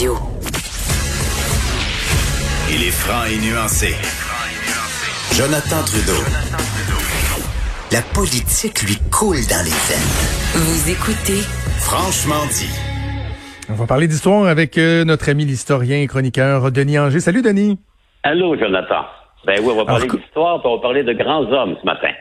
Il est franc et nuancé. Jonathan Trudeau. La politique lui coule dans les veines. Vous écoutez Franchement dit. On va parler d'histoire avec euh, notre ami l'historien et chroniqueur Denis Anger. Salut Denis. Allô Jonathan. Ben oui, on va parler d'histoire, puis on va parler de grands hommes ce matin.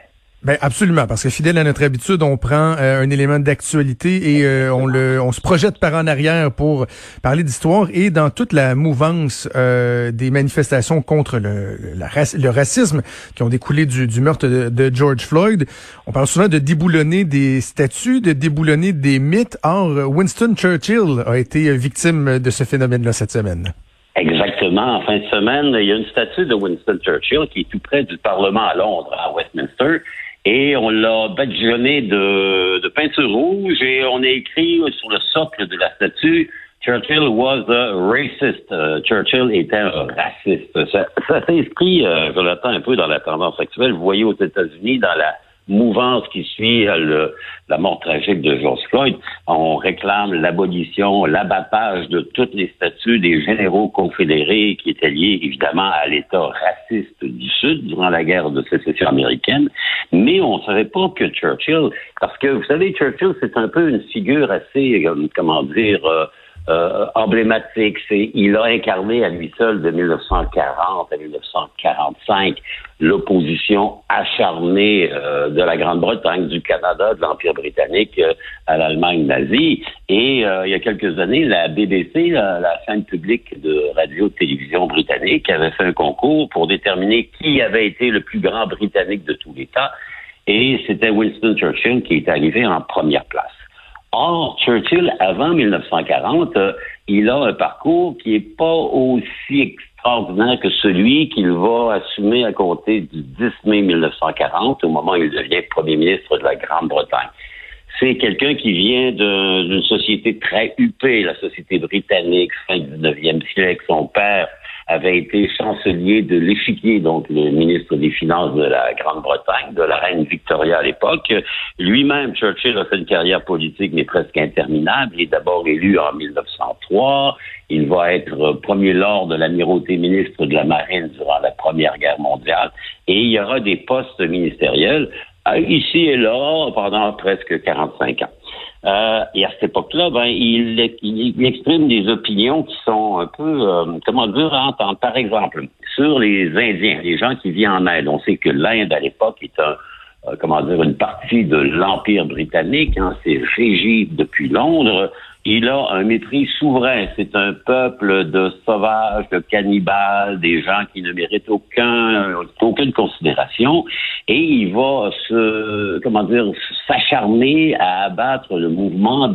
Ben absolument, parce que fidèle à notre habitude, on prend euh, un élément d'actualité et euh, on le, on se projette par en arrière pour parler d'histoire et dans toute la mouvance euh, des manifestations contre le, le racisme qui ont découlé du, du meurtre de, George Floyd, on parle souvent de déboulonner des statues, de déboulonner des mythes. Or, Winston Churchill a été victime de ce phénomène-là cette semaine. Exactement. En fin de semaine, il y a une statue de Winston Churchill qui est tout près du Parlement à Londres, à Westminster. Et on l'a badigeonné de, de peinture rouge et on a écrit sur le socle de la statue Churchill was a racist. Euh, Churchill était un raciste. Ça, ça s'inscrit, euh, Jonathan, un peu dans la tendance actuelle. Vous voyez aux États-Unis, dans la mouvance qui suit euh, le, la mort tragique de George Floyd, on réclame l'abolition, l'abattage de toutes les statues des généraux confédérés qui étaient liés évidemment à l'État raciste du Sud durant la guerre de sécession américaine. Mais on ne savait pas que Churchill, parce que vous savez, Churchill, c'est un peu une figure assez, euh, comment dire, euh, euh, emblématique. C'est, il a incarné à lui seul de 1940 à 1945 l'opposition acharnée euh, de la Grande-Bretagne, du Canada, de l'Empire britannique euh, à l'Allemagne nazie. Et il y a quelques années, la BBC, la, la chaîne publique de radio-télévision britannique, avait fait un concours pour déterminer qui avait été le plus grand Britannique de tous les. Et c'était Winston Churchill qui est arrivé en première place. Or, Churchill, avant 1940, euh, il a un parcours qui n'est pas aussi extraordinaire que celui qu'il va assumer à compter du 10 mai 1940, au moment où il devient premier ministre de la Grande-Bretagne. C'est quelqu'un qui vient d'une société très huppée, la société britannique, fin du 19e siècle. Son père avait été chancelier de l'échiquier, donc le ministre des Finances de la Grande-Bretagne, de la reine Victoria à l'époque. Lui-même, Churchill a fait une carrière politique, mais presque interminable. Il est d'abord élu en 1903. Il va être premier lord de l'amirauté ministre de la Marine durant la Première Guerre mondiale. Et il y aura des postes ministériels euh, ici et là pendant presque 45 ans. Euh, et à cette époque-là, ben, il, exprime des opinions qui sont un peu, euh, comment dire, à entendre. Par exemple, sur les Indiens, les gens qui vivent en Inde. On sait que l'Inde, à l'époque, est un, euh, comment dire, une partie de l'Empire britannique. Hein, c'est régi depuis Londres. Il a un mépris souverain. C'est un peuple de sauvages, de cannibales, des gens qui ne méritent aucun, aucune considération. Et il va se, comment dire, s'acharner à abattre le mouvement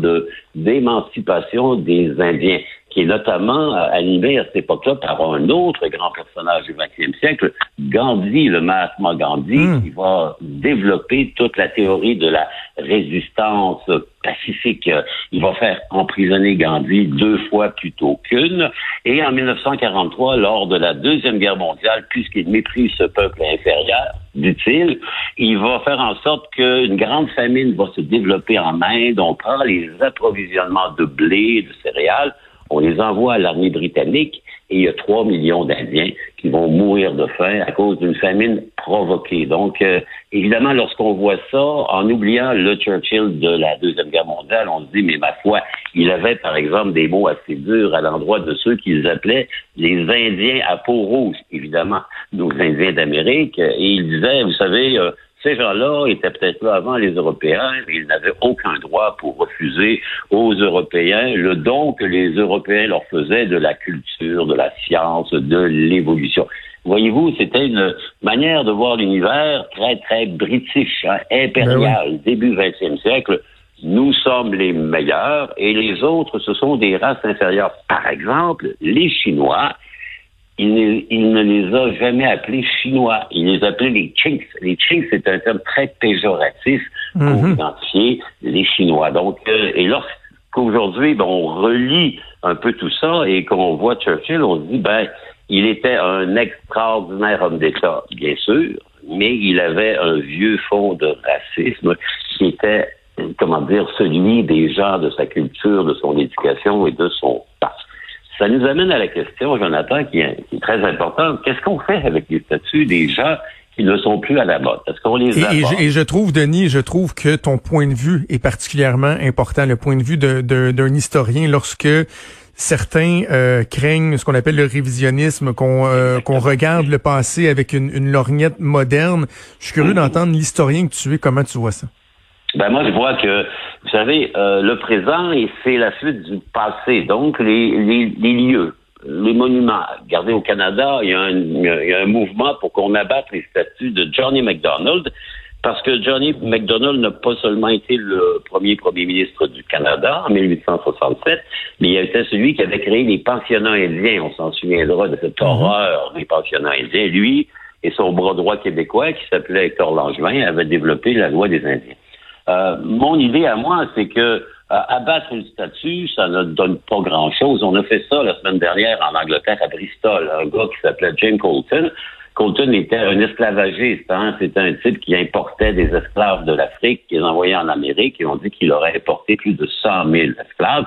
d'émancipation des Indiens qui est notamment euh, animé à cette époque-là par un autre grand personnage du XXe siècle, Gandhi, le Mahatma Gandhi, hmm. qui va développer toute la théorie de la résistance pacifique. Il va faire emprisonner Gandhi deux fois plutôt qu'une. Et en 1943, lors de la Deuxième Guerre mondiale, puisqu'il méprise ce peuple inférieur, dit-il, il va faire en sorte qu'une grande famine va se développer en Inde. On prend les approvisionnements de blé, de céréales, on les envoie à l'armée britannique et il y a 3 millions d'Indiens qui vont mourir de faim à cause d'une famine provoquée. Donc, euh, évidemment, lorsqu'on voit ça, en oubliant le Churchill de la Deuxième Guerre mondiale, on se dit, mais ma foi, il avait, par exemple, des mots assez durs à l'endroit de ceux qu'ils appelaient les Indiens à peau rouge, évidemment, nos Indiens d'Amérique. Et il disait, vous savez, euh, ces gens-là étaient peut-être là avant les Européens, mais ils n'avaient aucun droit pour refuser aux Européens le don que les Européens leur faisaient de la culture, de la science, de l'évolution. Voyez-vous, c'était une manière de voir l'univers très, très british, hein, impérial, ben début 20e siècle. Nous sommes les meilleurs et les autres, ce sont des races inférieures. Par exemple, les Chinois, il ne, les a jamais appelés chinois. Il les appelait les chinks. Les chinks, c'est un terme très péjoratif pour mhm. identifier les Chinois. Donc, euh, et lorsqu'aujourd'hui, ben, on relit un peu tout ça et qu'on voit Churchill, on se dit, ben, il était un extraordinaire homme d'État, bien sûr, mais il avait un vieux fond de racisme qui était, comment dire, celui des gens de sa culture, de son éducation et de son Ça nous amène à la question, Jonathan, qui est, très importante. Qu'est-ce qu'on fait avec les statuts des gens qui ne sont plus à la mode? Est-ce qu'on les et, et, je, trouve, Denis, je trouve que ton point de vue est particulièrement important, le point de vue d'un historien lorsque certains euh, craignent ce qu'on appelle le révisionnisme, qu'on euh, qu'on regarde le passé avec une, une lorgnette moderne. Je suis curieux d'entendre l'historien que tu es, comment tu vois ça? Ben moi, je vois que, vous savez, euh, le présent, c'est la suite du passé. Donc, les, les, les, lieux, les monuments. Regardez, au Canada, il y a un, il y a un mouvement pour qu'on abatte les statues de Johnny MacDonald, parce que Johnny MacDonald n'a pas seulement été le premier premier ministre du Canada en 1867, mais il a été celui qui avait créé les pensionnats indiens. On s'en souviendra de cette mhm. horreur des pensionnats indiens. Lui et son bras droit québécois, qui s'appelait Hector Langevin, avaient développé la loi des Indiens. Euh, mon idée à moi, c'est que euh, abattre une statue, ça ne donne pas grand-chose. On a fait ça la semaine dernière en Angleterre à Bristol. Un gars qui s'appelait James Colton. Colton était un esclavagiste. Hein? C'était un type qui importait des esclaves de l'Afrique, qui les envoyait en Amérique, et on dit qu'il aurait importé plus de 100 000 esclaves.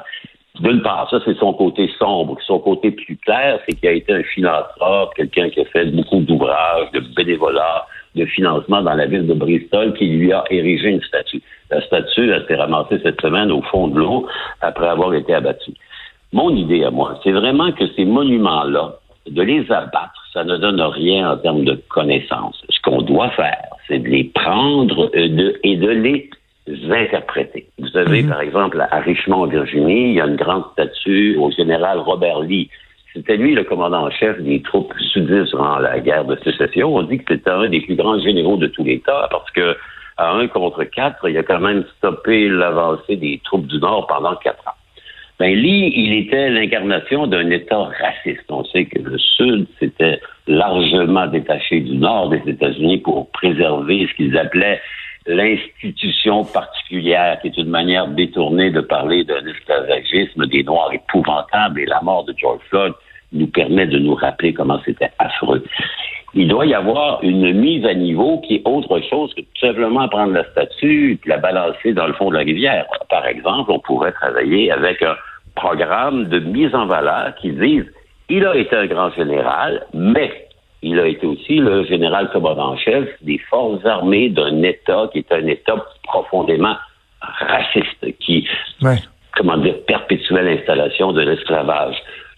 D'une part, ça, c'est son côté sombre. Son côté plus clair, c'est qu'il a été un philanthrope, quelqu'un qui a fait beaucoup d'ouvrages, de bénévolat, de financement dans la ville de Bristol qui lui a érigé une statue. La statue a été ramassée cette semaine au fond de l'eau après avoir été abattue. Mon idée à moi, c'est vraiment que ces monuments-là, de les abattre, ça ne donne rien en termes de connaissances. Ce qu'on doit faire, c'est de les prendre et de, et de les interpréter. Vous savez, mhm. par exemple, à Richmond, Virginie, il y a une grande statue au général Robert Lee, c'était lui le commandant en chef des troupes sudistes durant la guerre de sécession. On dit que c'était un des plus grands généraux de tous les temps parce que à un contre quatre, il a quand même stoppé l'avancée des troupes du Nord pendant quatre ans. Ben, Lee, il était l'incarnation d'un État raciste. On sait que le Sud s'était largement détaché du Nord des États-Unis pour préserver ce qu'ils appelaient l'institution particulière, qui est une manière détournée de parler d'un esclavagisme des Noirs épouvantable et la mort de George Floyd nous permet de nous rappeler comment c'était affreux. Il doit y avoir une mise à niveau qui est autre chose que tout simplement prendre la statue et la balancer dans le fond de la rivière. Par exemple, on pourrait travailler avec un programme de mise en valeur qui dise il a été un grand général, mais il a été aussi le général commandant-chef des forces armées d'un État qui est un État profondément raciste, qui, comment dire, perpétuait l'installation de l'esclavage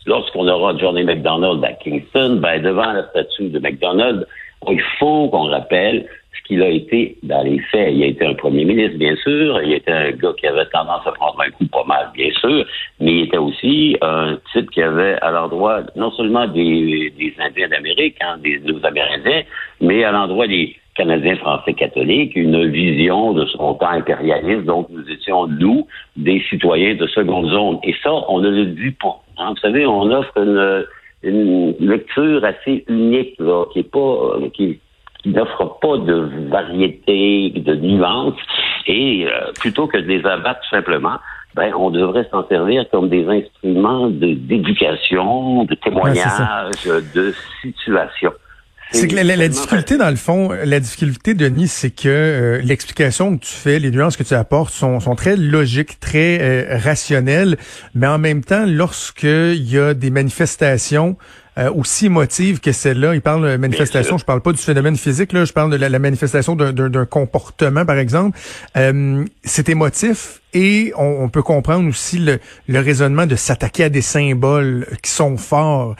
lorsqu'on aura Johnny McDonald à Kingston, ben, devant la statue de McDonald, il faut qu'on rappelle ce qu'il a été dans les faits. Il a été un premier ministre, bien sûr. Il était un gars qui avait tendance à prendre un coup pas mal, bien sûr. Mais il était aussi un type qui avait à l'endroit non seulement des, Indiens d'Amérique, hein, des, Amérindiens, mais à l'endroit des Canadiens français catholiques, une vision de son temps impérialiste. Donc, nous étions, nous, des citoyens de seconde zone. Et ça, on ne le dit pas. Hein. Vous savez, on offre une, lecture assez unique, là, qui est pas, qui, n'offre pas de variété, de nuances. Et euh, plutôt que de les abattre simplement, ben, on devrait s'en servir comme des instruments d'éducation, de, témoignage, de situation. C'est que la, difficulté, dans le fond, la difficulté, Denis, c'est que euh, l'explication que tu fais, les nuances que tu apportes sont, sont très logiques, très euh, rationnelles, mais en même temps, lorsqu'il y a des manifestations euh, aussi émotives que celle-là, il parle de manifestation, je parle pas du phénomène physique, là, je parle de la, manifestation d'un comportement, par exemple, c'est émotif et on, peut comprendre aussi le, le raisonnement de s'attaquer à des symboles qui sont forts.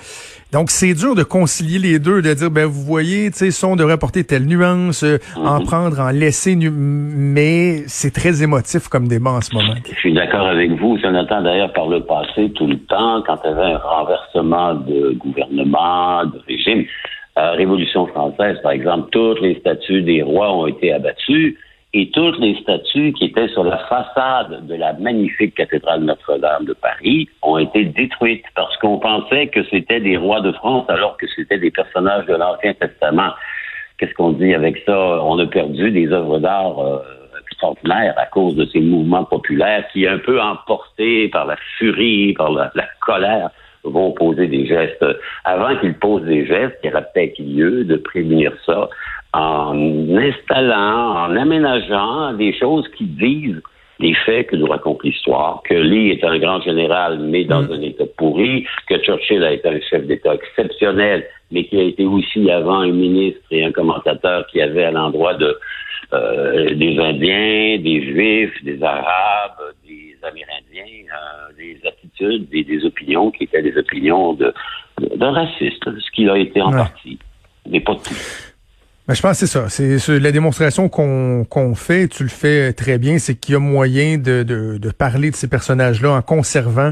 Donc, c'est dur de concilier les deux, de dire, ben vous voyez, tu sais, ça, on devrait porter telle nuance, euh, en mhm. prendre, en laisser, mais c'est très émotif comme débat en ce moment. Je suis d'accord avec vous. Jonathan, d'ailleurs, par le passé, tout le temps, quand il y avait un renversement de gouvernement, de régime, euh, Révolution française, par exemple, toutes les statues des rois ont été abattues et toutes les statues qui étaient sur la façade de la magnifique cathédrale Notre-Dame de Paris ont été détruites parce qu'on pensait que c'était des rois de France alors que c'était des personnages de l'Ancien Testament. Qu'est-ce qu'on dit avec ça? On a perdu des œuvres d'art euh, extraordinaires à cause de ces mouvements populaires qui, un peu emportés par la furie, par la, colère, vont poser des gestes. Avant qu'ils posent des gestes, il y aurait peut-être lieu de prévenir ça en installant, en aménageant des choses qui disent les faits que nous raconte l'histoire, que Lee est un grand général, mais dans mm. un État pourri, que Churchill a été un chef d'État exceptionnel, mais qui a été aussi avant un ministre et un commentateur qui avait à l'endroit de euh, des Indiens, des Juifs, des Arabes, des Amérindiens, euh, des attitudes, des, des, opinions qui étaient des opinions de d'un raciste, ce qu'il a été en partie, mais pas tout. Ben, je pense que c'est ça. C'est la démonstration qu'on fait, tu le fais très bien, c'est qu'il y a moyen de, de, de parler de ces personnages-là en conservant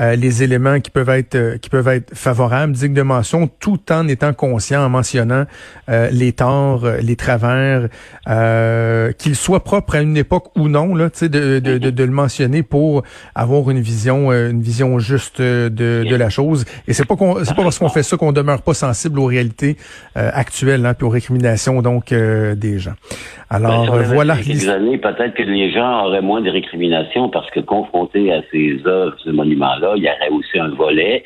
euh, les éléments qui peuvent être euh, qui peuvent être favorables, dignes de mention, tout en étant conscient, en mentionnant euh, les torts, les travers, qu'ils soient propres à une époque ou non, là, de, de, de, de, le mentionner pour avoir une vision une vision juste de, de la chose. Et c'est pas c'est pas parce qu'on fait ça qu'on demeure pas sensible aux réalités actuelles, hein, puis aux récriminations donc des gens. Alors ben, voilà. Quelques années, peut-être que les gens auraient moins de récriminations parce que confrontés à ces œuvres, ce monument là il y aurait aussi un volet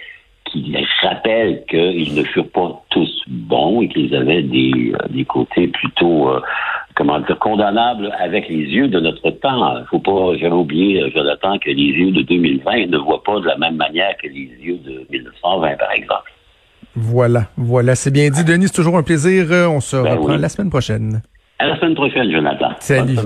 qui rappelle qu'ils ne furent pas tous bons et qu'ils avaient des, euh, des côtés plutôt, euh, comment dire, condamnables avec les yeux de notre temps. Il faut pas jamais oublier, euh, Jonathan, que les yeux de 2020 ne voient pas de la même manière que les yeux de 1920, par exemple. Voilà, voilà, c'est bien dit. Denis, c'est toujours un plaisir. On se ben reprend la semaine prochaine. À la semaine prochaine, Jonathan. Salut.